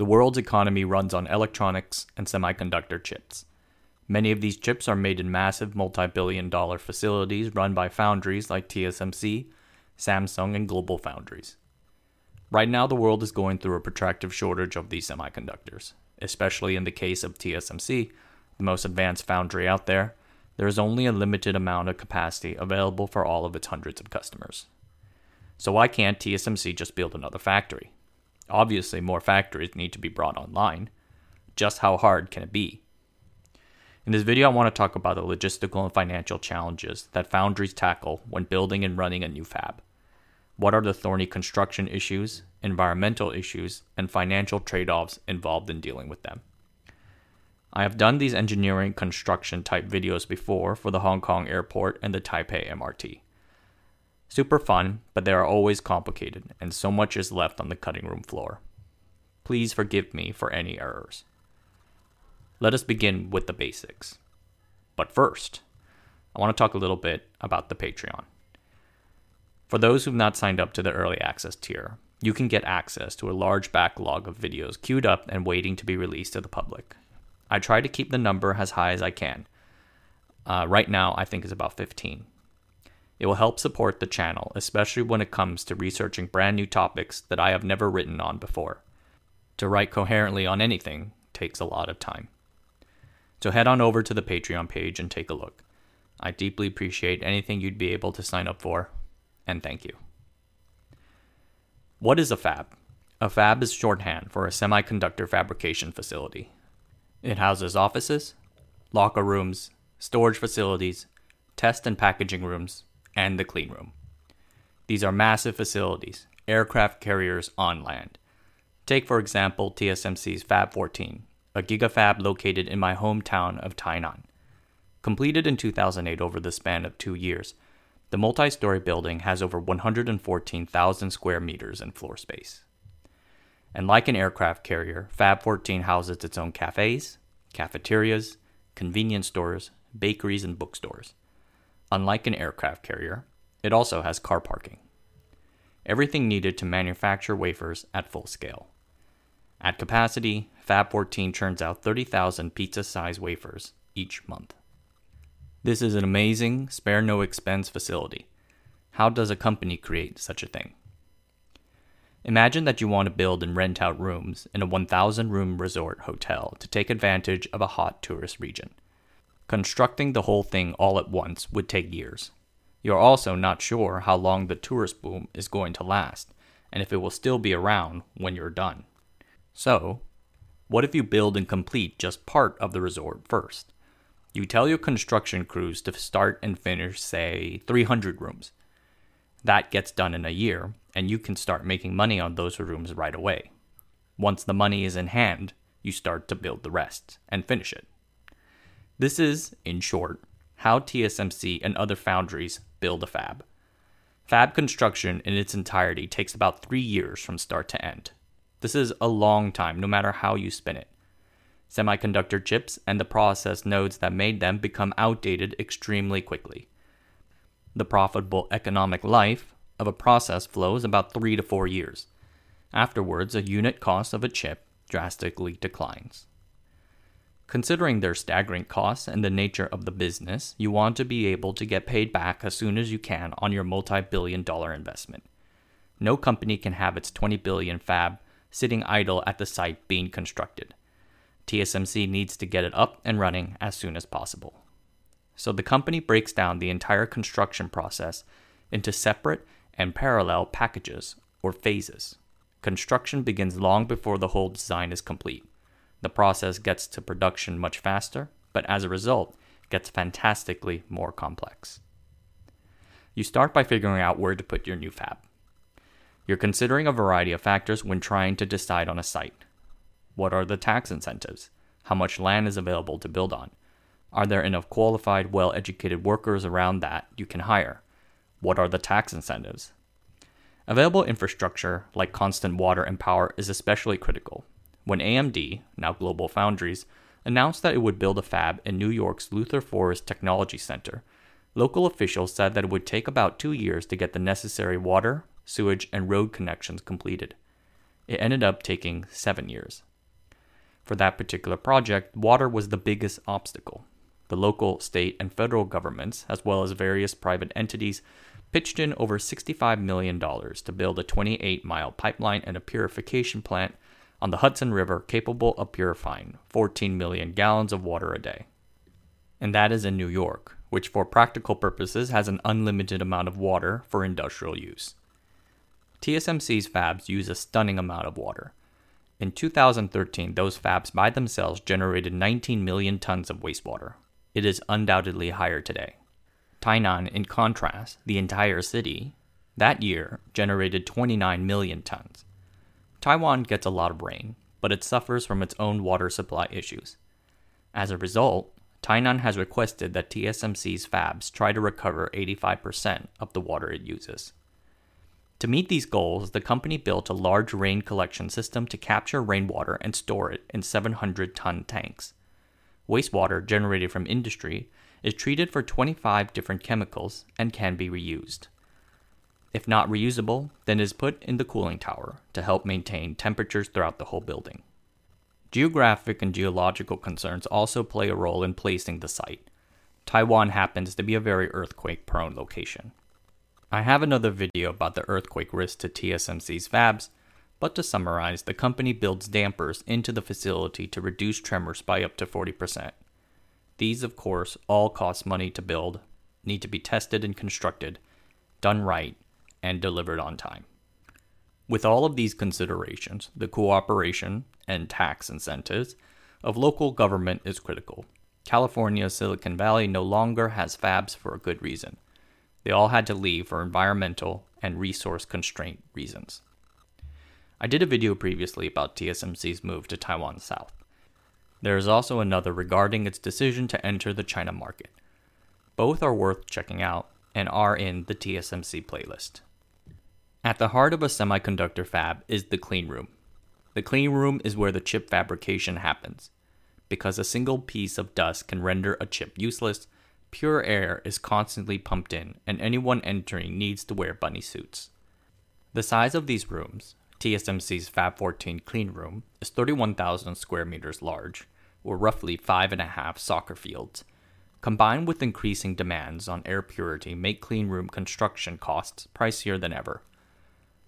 The world's economy runs on electronics and semiconductor chips. Many of these chips are made in massive multi billion dollar facilities run by foundries like TSMC, Samsung, and Global Foundries. Right now, the world is going through a protracted shortage of these semiconductors, especially in the case of TSMC, the most advanced foundry out there. There is only a limited amount of capacity available for all of its hundreds of customers. So, why can't TSMC just build another factory? Obviously, more factories need to be brought online. Just how hard can it be? In this video, I want to talk about the logistical and financial challenges that foundries tackle when building and running a new fab. What are the thorny construction issues, environmental issues, and financial trade offs involved in dealing with them? I have done these engineering construction type videos before for the Hong Kong airport and the Taipei MRT. Super fun, but they are always complicated, and so much is left on the cutting room floor. Please forgive me for any errors let us begin with the basics. But first, I want to talk a little bit about the Patreon. For those who've not signed up to the early access tier, you can get access to a large backlog of videos queued up and waiting to be released to the public. I try to keep the number as high as I can. Uh, right now, I think it's about 15. It will help support the channel, especially when it comes to researching brand new topics that I have never written on before. To write coherently on anything takes a lot of time. So head on over to the Patreon page and take a look. I deeply appreciate anything you'd be able to sign up for, and thank you. What is a fab? A fab is shorthand for a semiconductor fabrication facility. It houses offices, locker rooms, storage facilities, test and packaging rooms, and the clean room. These are massive facilities, aircraft carriers on land. Take, for example, TSMC's Fab 14, a gigafab located in my hometown of Tainan. Completed in 2008 over the span of two years, the multi story building has over 114,000 square meters in floor space. And like an aircraft carrier, Fab 14 houses its own cafes, cafeterias, convenience stores, bakeries, and bookstores. Unlike an aircraft carrier, it also has car parking. Everything needed to manufacture wafers at full scale. At capacity, Fab 14 churns out 30,000 pizza sized wafers each month. This is an amazing, spare no expense facility. How does a company create such a thing? Imagine that you want to build and rent out rooms in a 1,000 room resort hotel to take advantage of a hot tourist region. Constructing the whole thing all at once would take years. You're also not sure how long the tourist boom is going to last, and if it will still be around when you're done. So, what if you build and complete just part of the resort first? You tell your construction crews to start and finish, say, 300 rooms. That gets done in a year, and you can start making money on those rooms right away. Once the money is in hand, you start to build the rest and finish it. This is, in short, how TSMC and other foundries build a fab. Fab construction in its entirety takes about three years from start to end. This is a long time, no matter how you spin it. Semiconductor chips and the process nodes that made them become outdated extremely quickly. The profitable economic life of a process flow is about three to four years. Afterwards, a unit cost of a chip drastically declines. Considering their staggering costs and the nature of the business, you want to be able to get paid back as soon as you can on your multi billion dollar investment. No company can have its 20 billion fab sitting idle at the site being constructed. TSMC needs to get it up and running as soon as possible. So the company breaks down the entire construction process into separate and parallel packages or phases. Construction begins long before the whole design is complete. The process gets to production much faster, but as a result, gets fantastically more complex. You start by figuring out where to put your new fab. You're considering a variety of factors when trying to decide on a site. What are the tax incentives? How much land is available to build on? Are there enough qualified, well educated workers around that you can hire? What are the tax incentives? Available infrastructure, like constant water and power, is especially critical. When AMD, now Global Foundries, announced that it would build a fab in New York's Luther Forest Technology Center, local officials said that it would take about two years to get the necessary water, sewage, and road connections completed. It ended up taking seven years. For that particular project, water was the biggest obstacle. The local, state, and federal governments, as well as various private entities, pitched in over $65 million to build a 28 mile pipeline and a purification plant on the Hudson River capable of purifying 14 million gallons of water a day. And that is in New York, which for practical purposes has an unlimited amount of water for industrial use. TSMC's fabs use a stunning amount of water. In 2013, those fabs by themselves generated 19 million tons of wastewater. It is undoubtedly higher today. Tainan, in contrast, the entire city, that year generated 29 million tons. Taiwan gets a lot of rain, but it suffers from its own water supply issues. As a result, Tainan has requested that TSMC's fabs try to recover 85% of the water it uses. To meet these goals, the company built a large rain collection system to capture rainwater and store it in 700 ton tanks. Wastewater generated from industry is treated for 25 different chemicals and can be reused. If not reusable, then is put in the cooling tower to help maintain temperatures throughout the whole building. Geographic and geological concerns also play a role in placing the site. Taiwan happens to be a very earthquake prone location. I have another video about the earthquake risk to TSMC's fabs, but to summarize, the company builds dampers into the facility to reduce tremors by up to 40%. These, of course, all cost money to build, need to be tested and constructed, done right, and delivered on time. With all of these considerations, the cooperation and tax incentives of local government is critical. California's Silicon Valley no longer has fabs for a good reason. They all had to leave for environmental and resource constraint reasons. I did a video previously about TSMC's move to Taiwan South. There is also another regarding its decision to enter the China market. Both are worth checking out and are in the TSMC playlist. At the heart of a semiconductor fab is the clean room. The clean room is where the chip fabrication happens. Because a single piece of dust can render a chip useless, pure air is constantly pumped in, and anyone entering needs to wear bunny suits. The size of these rooms, TSMC's Fab 14 clean room is 31,000 square meters large, or roughly five and a half soccer fields. Combined with increasing demands on air purity, make clean room construction costs pricier than ever.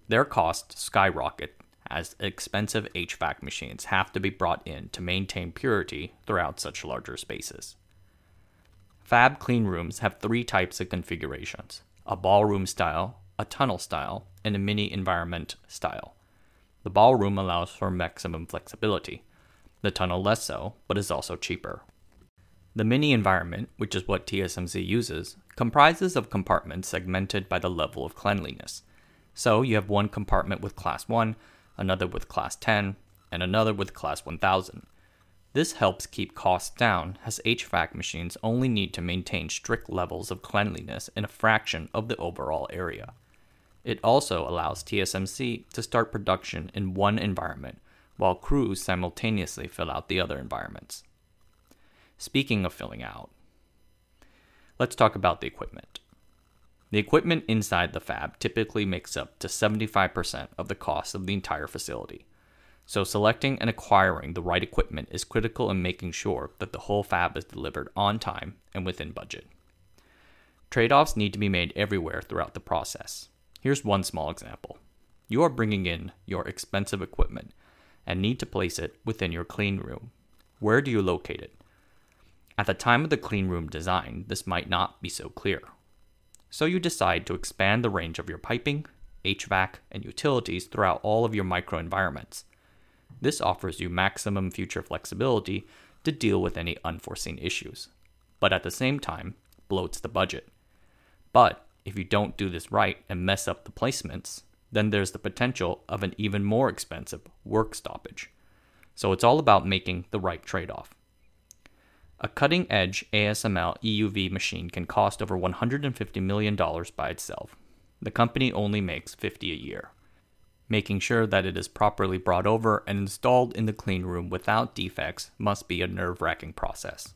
Their costs skyrocket as expensive HVAC machines have to be brought in to maintain purity throughout such larger spaces. Fab clean rooms have three types of configurations a ballroom style, a tunnel style, and a mini environment style. The ballroom allows for maximum flexibility. The tunnel less so, but is also cheaper. The mini environment, which is what TSMC uses, comprises of compartments segmented by the level of cleanliness. So you have one compartment with class 1, another with class 10, and another with class 1000. This helps keep costs down as HVAC machines only need to maintain strict levels of cleanliness in a fraction of the overall area. It also allows TSMC to start production in one environment while crews simultaneously fill out the other environments. Speaking of filling out, let's talk about the equipment. The equipment inside the fab typically makes up to 75% of the cost of the entire facility. So, selecting and acquiring the right equipment is critical in making sure that the whole fab is delivered on time and within budget. Trade offs need to be made everywhere throughout the process. Here's one small example. You are bringing in your expensive equipment and need to place it within your clean room. Where do you locate it? At the time of the clean room design, this might not be so clear. So you decide to expand the range of your piping, HVAC, and utilities throughout all of your microenvironments. This offers you maximum future flexibility to deal with any unforeseen issues, but at the same time, bloats the budget. But if you don't do this right and mess up the placements, then there's the potential of an even more expensive work stoppage. So it's all about making the right trade off. A cutting edge ASML EUV machine can cost over $150 million by itself. The company only makes 50 a year. Making sure that it is properly brought over and installed in the clean room without defects must be a nerve wracking process.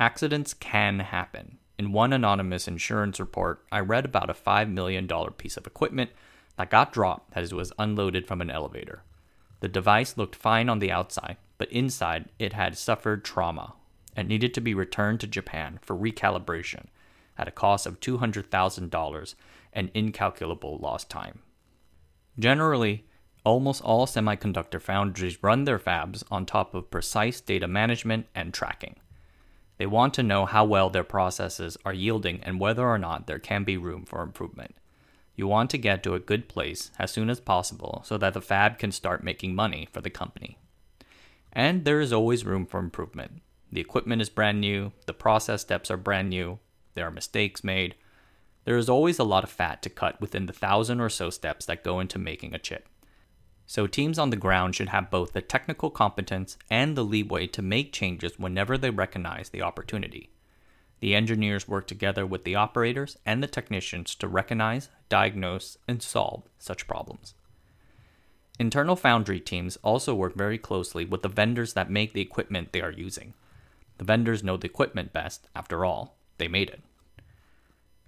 Accidents can happen, in one anonymous insurance report, I read about a $5 million piece of equipment that got dropped as it was unloaded from an elevator. The device looked fine on the outside, but inside it had suffered trauma and needed to be returned to Japan for recalibration at a cost of $200,000 and incalculable lost time. Generally, almost all semiconductor foundries run their fabs on top of precise data management and tracking. They want to know how well their processes are yielding and whether or not there can be room for improvement. You want to get to a good place as soon as possible so that the fab can start making money for the company. And there is always room for improvement. The equipment is brand new, the process steps are brand new, there are mistakes made. There is always a lot of fat to cut within the thousand or so steps that go into making a chip. So, teams on the ground should have both the technical competence and the leeway to make changes whenever they recognize the opportunity. The engineers work together with the operators and the technicians to recognize, diagnose, and solve such problems. Internal foundry teams also work very closely with the vendors that make the equipment they are using. The vendors know the equipment best, after all, they made it.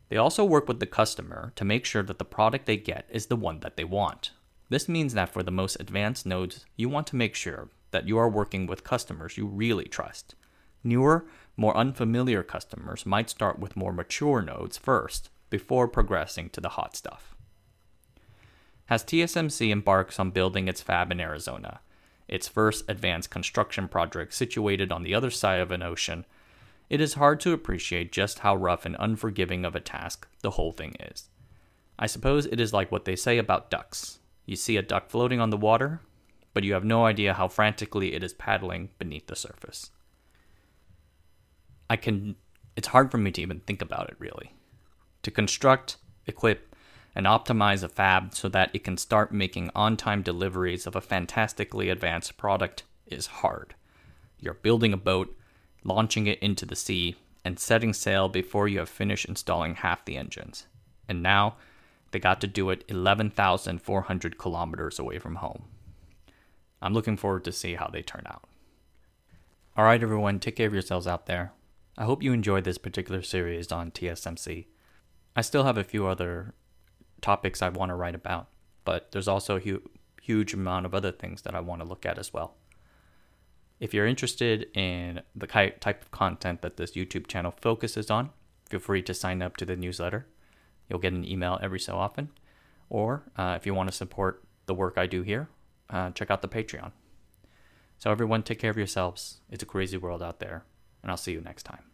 They also work with the customer to make sure that the product they get is the one that they want. This means that for the most advanced nodes, you want to make sure that you are working with customers you really trust. Newer, more unfamiliar customers might start with more mature nodes first before progressing to the hot stuff. As TSMC embarks on building its fab in Arizona, its first advanced construction project situated on the other side of an ocean, it is hard to appreciate just how rough and unforgiving of a task the whole thing is. I suppose it is like what they say about ducks you see a duck floating on the water, but you have no idea how frantically it is paddling beneath the surface. I can it's hard for me to even think about it really. To construct, equip, and optimize a fab so that it can start making on-time deliveries of a fantastically advanced product is hard. You're building a boat, launching it into the sea, and setting sail before you have finished installing half the engines. And now they got to do it 11,400 kilometers away from home. I'm looking forward to see how they turn out. All right, everyone, take care of yourselves out there. I hope you enjoyed this particular series on TSMC. I still have a few other topics I want to write about, but there's also a hu- huge amount of other things that I want to look at as well. If you're interested in the type of content that this YouTube channel focuses on, feel free to sign up to the newsletter. You'll get an email every so often. Or uh, if you want to support the work I do here, uh, check out the Patreon. So, everyone, take care of yourselves. It's a crazy world out there, and I'll see you next time.